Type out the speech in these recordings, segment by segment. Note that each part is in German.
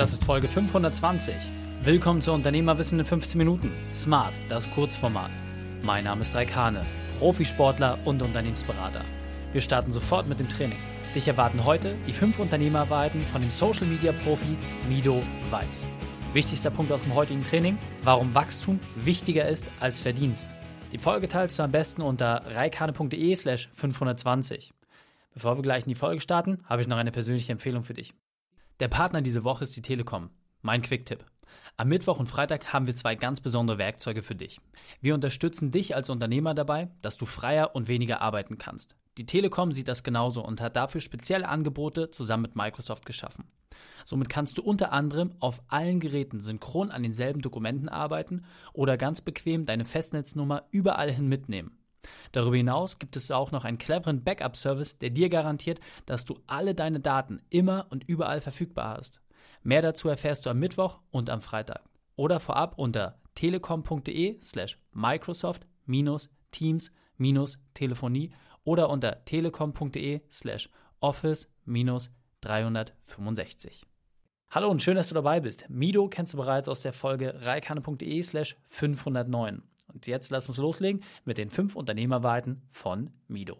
Das ist Folge 520. Willkommen zu Unternehmerwissen in 15 Minuten. Smart, das Kurzformat. Mein Name ist Raikane, Profisportler und Unternehmensberater. Wir starten sofort mit dem Training. Dich erwarten heute die fünf Unternehmerwahrheiten von dem Social Media Profi Mido Vibes. Wichtigster Punkt aus dem heutigen Training: Warum Wachstum wichtiger ist als Verdienst. Die Folge teilst du am besten unter reikane.de/slash 520. Bevor wir gleich in die Folge starten, habe ich noch eine persönliche Empfehlung für dich. Der Partner diese Woche ist die Telekom. Mein Quick-Tipp. Am Mittwoch und Freitag haben wir zwei ganz besondere Werkzeuge für dich. Wir unterstützen dich als Unternehmer dabei, dass du freier und weniger arbeiten kannst. Die Telekom sieht das genauso und hat dafür spezielle Angebote zusammen mit Microsoft geschaffen. Somit kannst du unter anderem auf allen Geräten synchron an denselben Dokumenten arbeiten oder ganz bequem deine Festnetznummer überall hin mitnehmen. Darüber hinaus gibt es auch noch einen cleveren Backup-Service, der dir garantiert, dass du alle deine Daten immer und überall verfügbar hast. Mehr dazu erfährst du am Mittwoch und am Freitag. Oder vorab unter telekom.de slash Microsoft-Teams-Telefonie oder unter telekom.de slash Office-365. Hallo und schön, dass du dabei bist. Mido kennst du bereits aus der Folge reikane.de slash 509. Und jetzt lass uns loslegen mit den fünf Unternehmerweiten von Mido.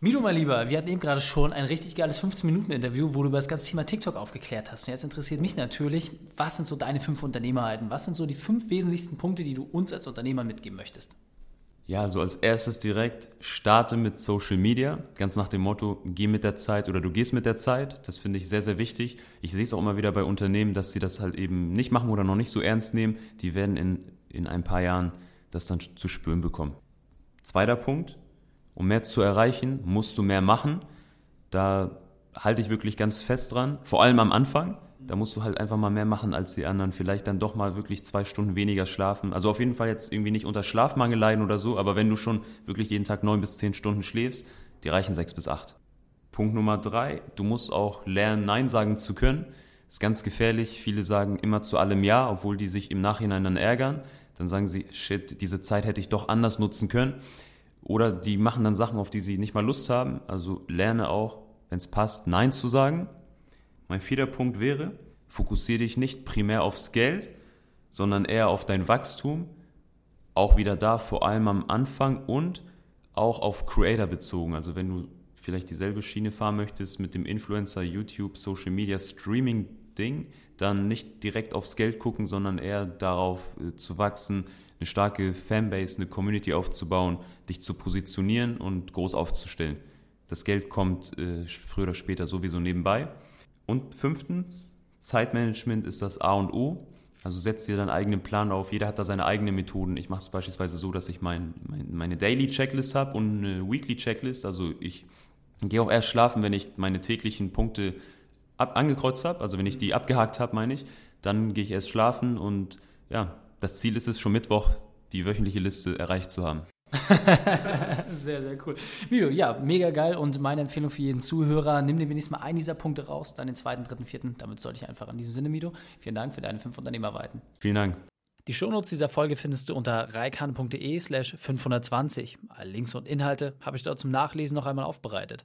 Mido, mein Lieber, wir hatten eben gerade schon ein richtig geiles 15-Minuten-Interview, wo du über das ganze Thema TikTok aufgeklärt hast. Und jetzt interessiert mich natürlich, was sind so deine fünf Unternehmerheiten? Was sind so die fünf wesentlichsten Punkte, die du uns als Unternehmer mitgeben möchtest? Ja, also als erstes direkt starte mit Social Media, ganz nach dem Motto, geh mit der Zeit oder du gehst mit der Zeit. Das finde ich sehr, sehr wichtig. Ich sehe es auch immer wieder bei Unternehmen, dass sie das halt eben nicht machen oder noch nicht so ernst nehmen. Die werden in, in ein paar Jahren das dann zu spüren bekommen. Zweiter Punkt, um mehr zu erreichen, musst du mehr machen. Da halte ich wirklich ganz fest dran, vor allem am Anfang. Da musst du halt einfach mal mehr machen als die anderen. Vielleicht dann doch mal wirklich zwei Stunden weniger schlafen. Also auf jeden Fall jetzt irgendwie nicht unter Schlafmangel leiden oder so, aber wenn du schon wirklich jeden Tag neun bis zehn Stunden schläfst, die reichen sechs bis acht. Punkt Nummer drei, du musst auch lernen, Nein sagen zu können. Ist ganz gefährlich. Viele sagen immer zu allem Ja, obwohl die sich im Nachhinein dann ärgern. Dann sagen sie, shit, diese Zeit hätte ich doch anders nutzen können. Oder die machen dann Sachen, auf die sie nicht mal Lust haben. Also lerne auch, wenn es passt, Nein zu sagen. Mein vierter Punkt wäre, fokussiere dich nicht primär aufs Geld, sondern eher auf dein Wachstum. Auch wieder da, vor allem am Anfang und auch auf Creator bezogen. Also wenn du vielleicht dieselbe Schiene fahren möchtest mit dem Influencer, YouTube, Social Media, Streaming Ding, dann nicht direkt aufs Geld gucken, sondern eher darauf äh, zu wachsen, eine starke Fanbase, eine Community aufzubauen, dich zu positionieren und groß aufzustellen. Das Geld kommt äh, früher oder später sowieso nebenbei. Und fünftens, Zeitmanagement ist das A und O. Also setz dir deinen eigenen Plan auf. Jeder hat da seine eigenen Methoden. Ich mache es beispielsweise so, dass ich mein, mein, meine Daily Checklist habe und eine Weekly Checklist. Also ich gehe auch erst schlafen, wenn ich meine täglichen Punkte ab, angekreuzt habe, also wenn ich die abgehakt habe, meine ich, dann gehe ich erst schlafen und ja, das Ziel ist es schon Mittwoch, die wöchentliche Liste erreicht zu haben. sehr, sehr cool. Milo, ja, mega geil und meine Empfehlung für jeden Zuhörer, nimm dir wenigstens mal einen dieser Punkte raus, dann den zweiten, dritten, vierten. Damit sollte ich einfach in diesem Sinne, Mido. Vielen Dank für deine fünf Unternehmerweiten. Vielen Dank. Die Shownotes dieser Folge findest du unter reikane.de slash 520. Alle Links und Inhalte habe ich dort zum Nachlesen noch einmal aufbereitet.